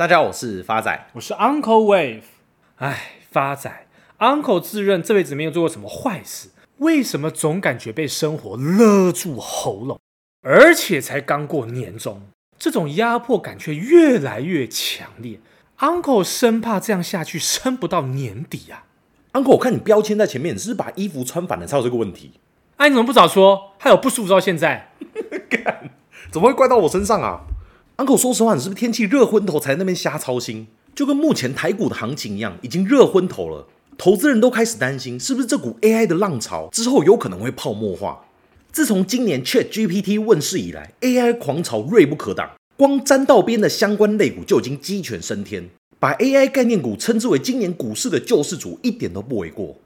大家好，我是发仔，我是 Uncle Wave。哎，发仔，Uncle 自认这辈子没有做过什么坏事，为什么总感觉被生活勒住喉咙？而且才刚过年终，这种压迫感却越来越强烈。Uncle 生怕这样下去撑不到年底啊！Uncle，我看你标签在前面，你是不是把衣服穿反了才有这个问题？哎，你怎么不早说？还有不舒服到现在，怎么会怪到我身上啊？Uncle，说实话，你是不是天气热昏头才在那边瞎操心？就跟目前台股的行情一样，已经热昏头了，投资人都开始担心，是不是这股 AI 的浪潮之后有可能会泡沫化？自从今年 ChatGPT 问世以来，AI 狂潮锐不可挡，光沾到边的相关类股就已经鸡犬升天，把 AI 概念股称之为今年股市的救世主，一点都不为过。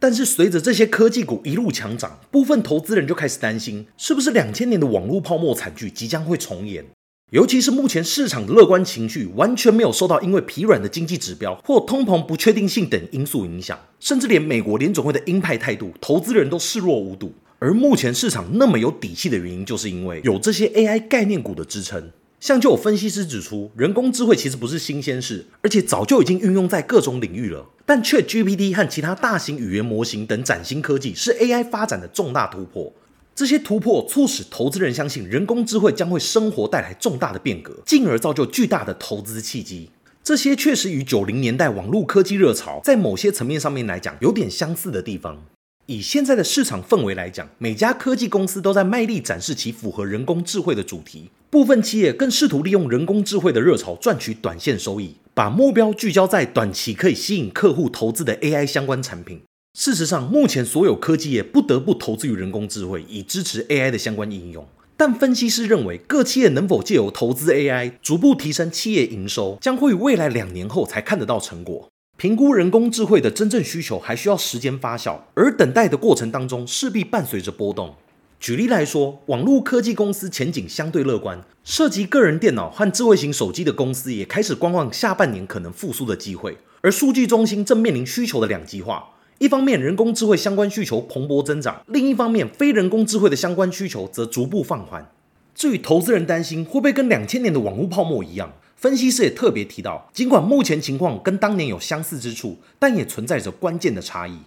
但是随着这些科技股一路强涨，部分投资人就开始担心，是不是两千年的网络泡沫惨剧即将会重演？尤其是目前市场的乐观情绪完全没有受到因为疲软的经济指标或通膨不确定性等因素影响，甚至连美国联总会的鹰派态度，投资人都视若无睹。而目前市场那么有底气的原因，就是因为有这些 AI 概念股的支撑。像就有分析师指出，人工智慧其实不是新鲜事，而且早就已经运用在各种领域了。但 ChatGPT 和其他大型语言模型等崭新科技是 AI 发展的重大突破。这些突破促使投资人相信人工智慧将为生活带来重大的变革，进而造就巨大的投资契机。这些确实与九零年代网络科技热潮在某些层面上面来讲有点相似的地方。以现在的市场氛围来讲，每家科技公司都在卖力展示其符合人工智慧的主题，部分企业更试图利用人工智慧的热潮赚取短线收益，把目标聚焦在短期可以吸引客户投资的 AI 相关产品。事实上，目前所有科技业不得不投资于人工智慧，以支持 AI 的相关应用。但分析师认为，各企业能否借由投资 AI，逐步提升企业营收，将会未来两年后才看得到成果。评估人工智慧的真正需求，还需要时间发酵，而等待的过程当中，势必伴随着波动。举例来说，网络科技公司前景相对乐观，涉及个人电脑和智慧型手机的公司也开始观望下半年可能复苏的机会。而数据中心正面临需求的两极化。一方面，人工智慧相关需求蓬勃增长；另一方面，非人工智慧的相关需求则逐步放缓。至于投资人担心会不会跟两千年的网络泡沫一样，分析师也特别提到，尽管目前情况跟当年有相似之处，但也存在着关键的差异。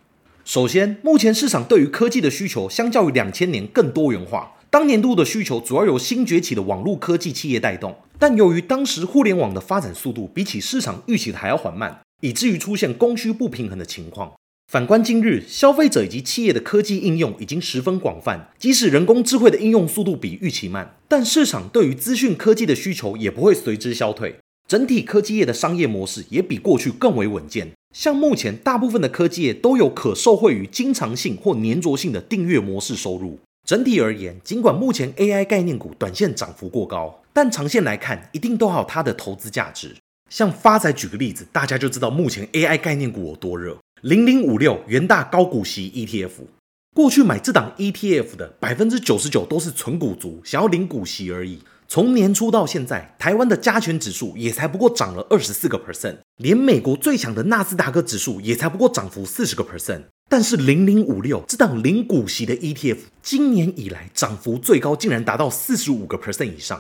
首先，目前市场对于科技的需求相较于两千年更多元化。当年度的需求主要由新崛起的网络科技企业带动，但由于当时互联网的发展速度比起市场预期的还要缓慢，以至于出现供需不平衡的情况。反观今日，消费者以及企业的科技应用已经十分广泛，即使人工智慧的应用速度比预期慢，但市场对于资讯科技的需求也不会随之消退。整体科技业的商业模式也比过去更为稳健。像目前大部分的科技业都有可受惠于经常性或黏着性的订阅模式收入。整体而言，尽管目前 AI 概念股短线涨幅过高，但长线来看，一定都好它的投资价值。像发仔举个例子，大家就知道目前 AI 概念股有多热。零零五六元大高股息 ETF，过去买这档 ETF 的百分之九十九都是存股族，想要领股息而已。从年初到现在，台湾的加权指数也才不过涨了二十四个 percent，连美国最强的纳斯达克指数也才不过涨幅四十个 percent。但是零零五六这档领股息的 ETF，今年以来涨幅最高竟然达到四十五个 percent 以上。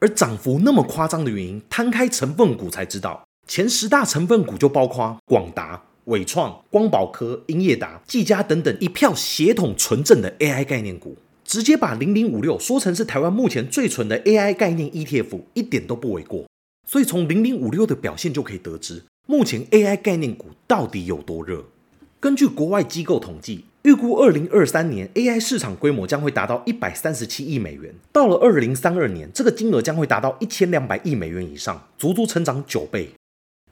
而涨幅那么夸张的原因，摊开成分股才知道，前十大成分股就包括广达。伟创、光宝科、英业达、技嘉等等一票血统纯正的 AI 概念股，直接把零零五六说成是台湾目前最纯的 AI 概念 ETF，一点都不为过。所以从零零五六的表现就可以得知，目前 AI 概念股到底有多热。根据国外机构统计，预估二零二三年 AI 市场规模将会达到一百三十七亿美元，到了二零三二年，这个金额将会达到一千两百亿美元以上，足足成长九倍。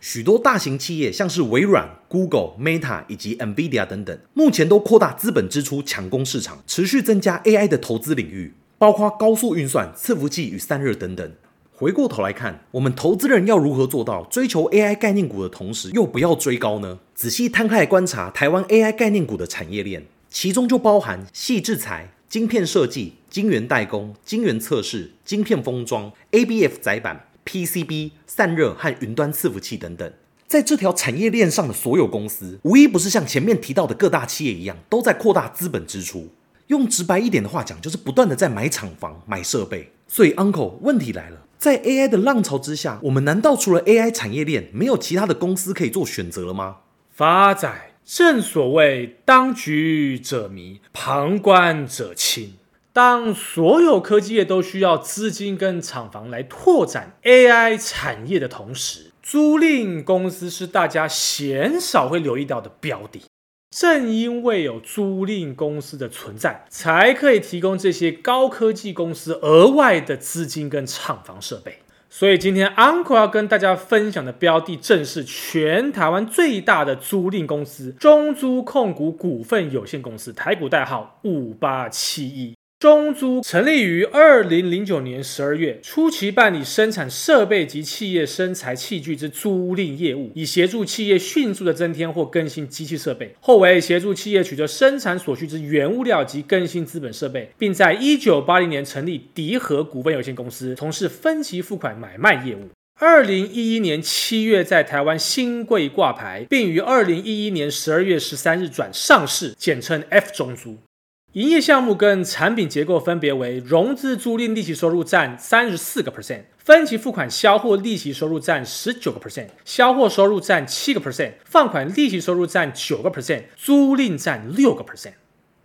许多大型企业，像是微软、Google、Meta 以及 NVIDIA 等等，目前都扩大资本支出，抢攻市场，持续增加 AI 的投资领域，包括高速运算、伺服器与散热等等。回过头来看，我们投资人要如何做到追求 AI 概念股的同时，又不要追高呢？仔细摊开来观察台湾 AI 概念股的产业链，其中就包含矽智财、晶片设计、晶圆代工、晶圆测试、晶片封装、ABF 载板。PCB、散热和云端伺服器等等，在这条产业链上的所有公司，无一不是像前面提到的各大企业一样，都在扩大资本支出。用直白一点的话讲，就是不断的在买厂房、买设备。所以，Uncle，问题来了，在 AI 的浪潮之下，我们难道除了 AI 产业链，没有其他的公司可以做选择了吗？发仔，正所谓当局者迷，旁观者清。当所有科技业都需要资金跟厂房来拓展 AI 产业的同时，租赁公司是大家鲜少会留意到的标的。正因为有租赁公司的存在，才可以提供这些高科技公司额外的资金跟厂房设备。所以今天 Uncle 要跟大家分享的标的，正是全台湾最大的租赁公司——中租控股股份有限公司，台股代号五八七一。中租成立于二零零九年十二月，初期办理生产设备及企业生财器具之租赁业务，以协助企业迅速的增添或更新机器设备；后为协助企业取得生产所需之原物料及更新资本设备，并在一九八零年成立迪和股份有限公司，从事分期付款买卖业务。二零一一年七月在台湾新柜挂牌，并于二零一一年十二月十三日转上市，简称 F 中租。营业项目跟产品结构分别为融资租赁利息收入占三十四个 percent，分期付款销货利息收入占十九个 percent，销货收入占七个 percent，放款利息收入占九个 percent，租赁占六个 percent。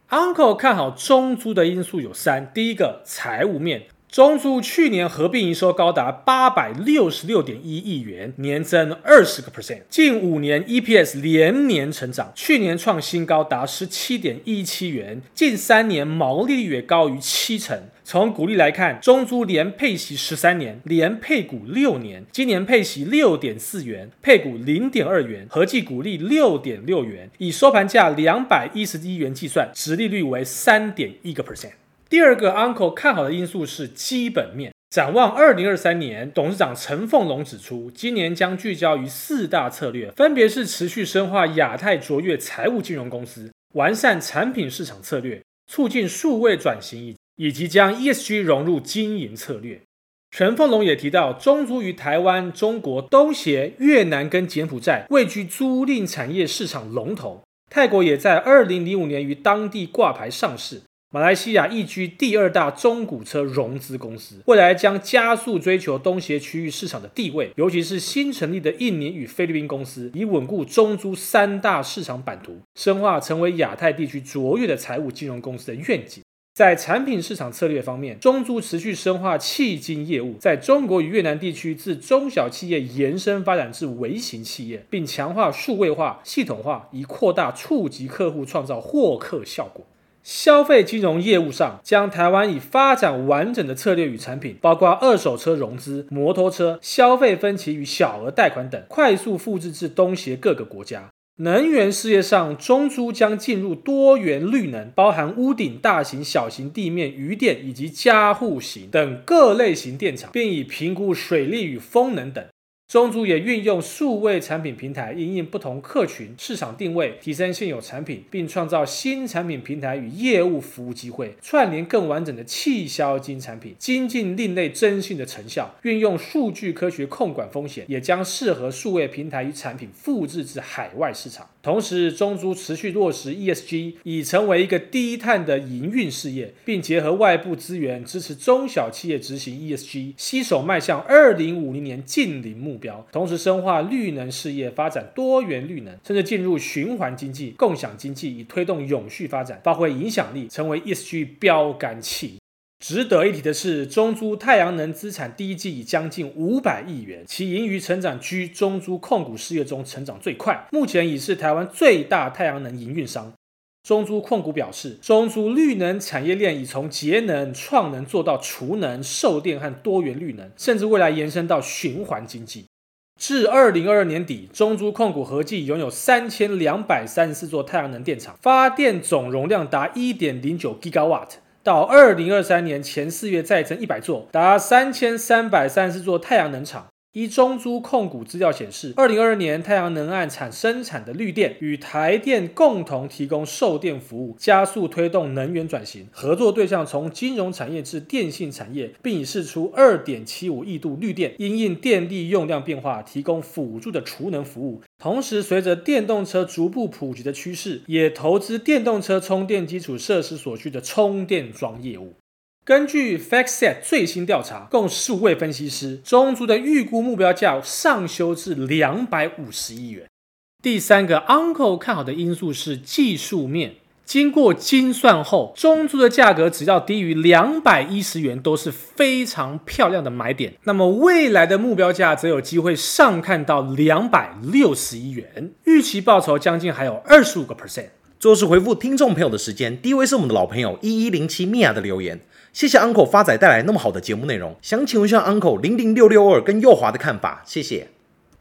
Uncle 看好中租的因素有三：第一个，财务面。中租去年合并营收高达八百六十六点一亿元，年增二十个 percent，近五年 EPS 连年成长，去年创新高达十七点一七元，近三年毛利率也高于七成。从股利来看，中租连配息十三年，连配股六年，今年配息六点四元，配股零点二元，合计股利六点六元，以收盘价两百一十一元计算，殖利率为三点一个 percent。第二个 Uncle 看好的因素是基本面。展望二零二三年，董事长陈凤龙指出，今年将聚焦于四大策略，分别是持续深化亚太卓越财务金融公司，完善产品市场策略，促进数位转型，以以及将 ESG 融入经营策略。陈凤龙也提到，中租于台湾、中国、东协、越南跟柬埔寨位居租赁产业市场龙头，泰国也在二零零五年于当地挂牌上市。马来西亚易居第二大中古车融资公司，未来将加速追求东协区域市场的地位，尤其是新成立的印尼与菲律宾公司，以稳固中租三大市场版图，深化成为亚太地区卓越的财务金融公司的愿景。在产品市场策略方面，中租持续深化企金业务，在中国与越南地区自中小企业延伸发展至微型企业，并强化数位化、系统化，以扩大触及客户，创造获客效果。消费金融业务上，将台湾以发展完整的策略与产品，包括二手车融资、摩托车、消费分期与小额贷款等，快速复制至东协各个国家。能源事业上，中珠将进入多元绿能，包含屋顶、大型、小型地面余电以及家户型等各类型电厂，并以评估水利与风能等。中组也运用数位产品平台，因应不同客群市场定位，提升现有产品，并创造新产品平台与业务服务机会，串联更完整的气销金产品，精进另类征信的成效。运用数据科学控管风险，也将适合数位平台与产品复制至海外市场。同时，中租持续落实 ESG，已成为一个低碳的营运事业，并结合外部资源支持中小企业执行 ESG，携手迈向二零五零年净零目标。同时，深化绿能事业，发展多元绿能，甚至进入循环经济、共享经济，以推动永续发展，发挥影响力，成为 ESG 标杆企。值得一提的是，中租太阳能资产第一季已将近五百亿元，其盈余成长居中租控股事业中成长最快，目前已是台湾最大太阳能营运商。中租控股表示，中租绿能产业链已从节能、创能做到储能、售电和多元绿能，甚至未来延伸到循环经济。至二零二二年底，中租控股合计拥有三千两百三十四座太阳能电厂，发电总容量达一点零九 Gigawatt。到二零二三年前四月再增一百座，达三千三百三十座太阳能厂。依中租控股资料显示，二零二二年太阳能案产生产的绿电与台电共同提供售电服务，加速推动能源转型。合作对象从金融产业至电信产业，并已释出二点七五亿度绿电，因应电力用量变化，提供辅助的储能服务。同时，随着电动车逐步普及的趋势，也投资电动车充电基础设施所需的充电桩业务。根据 FactSet 最新调查，共十五位分析师，中租的预估目标价上修至两百五十亿元。第三个 Uncle 看好的因素是技术面，经过精算后，中租的价格只要低于两百一十元都是非常漂亮的买点。那么未来的目标价则有机会上看到两百六十亿元，预期报酬将近还有二十五个 percent。最后是回复听众朋友的时间，第一位是我们的老朋友一一零七米娅的留言。谢谢 Uncle 发仔带来那么好的节目内容，想请问一下 Uncle 零零六六二跟右滑的看法，谢谢。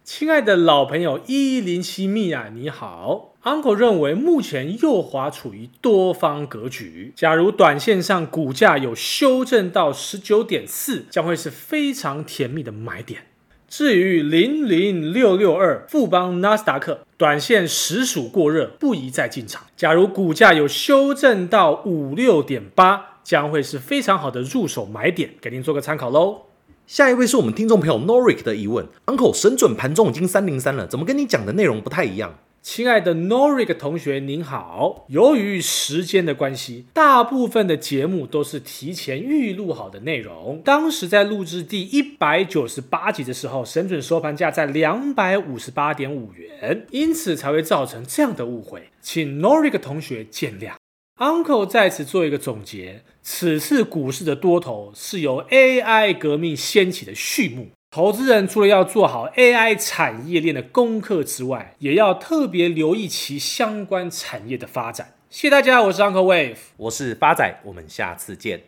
亲爱的老朋友一一零七蜜啊，你好，Uncle 认为目前右滑处于多方格局，假如短线上股价有修正到十九点四，将会是非常甜蜜的买点。至于零零六六二富邦纳斯达克，短线实属过热，不宜再进场。假如股价有修正到五六点八。将会是非常好的入手买点，给您做个参考喽。下一位是我们听众朋友 Norik 的疑问：Uncle 神准盘中已经三零三了，怎么跟你讲的内容不太一样？亲爱的 Norik 同学您好，由于时间的关系，大部分的节目都是提前预录好的内容。当时在录制第一百九十八集的时候，神准收盘价在两百五十八点五元，因此才会造成这样的误会，请 Norik 同学见谅。Uncle 在此做一个总结：此次股市的多头是由 AI 革命掀起的序幕。投资人除了要做好 AI 产业链的功课之外，也要特别留意其相关产业的发展。谢谢大家，我是 Uncle Wave，我是八仔，我们下次见。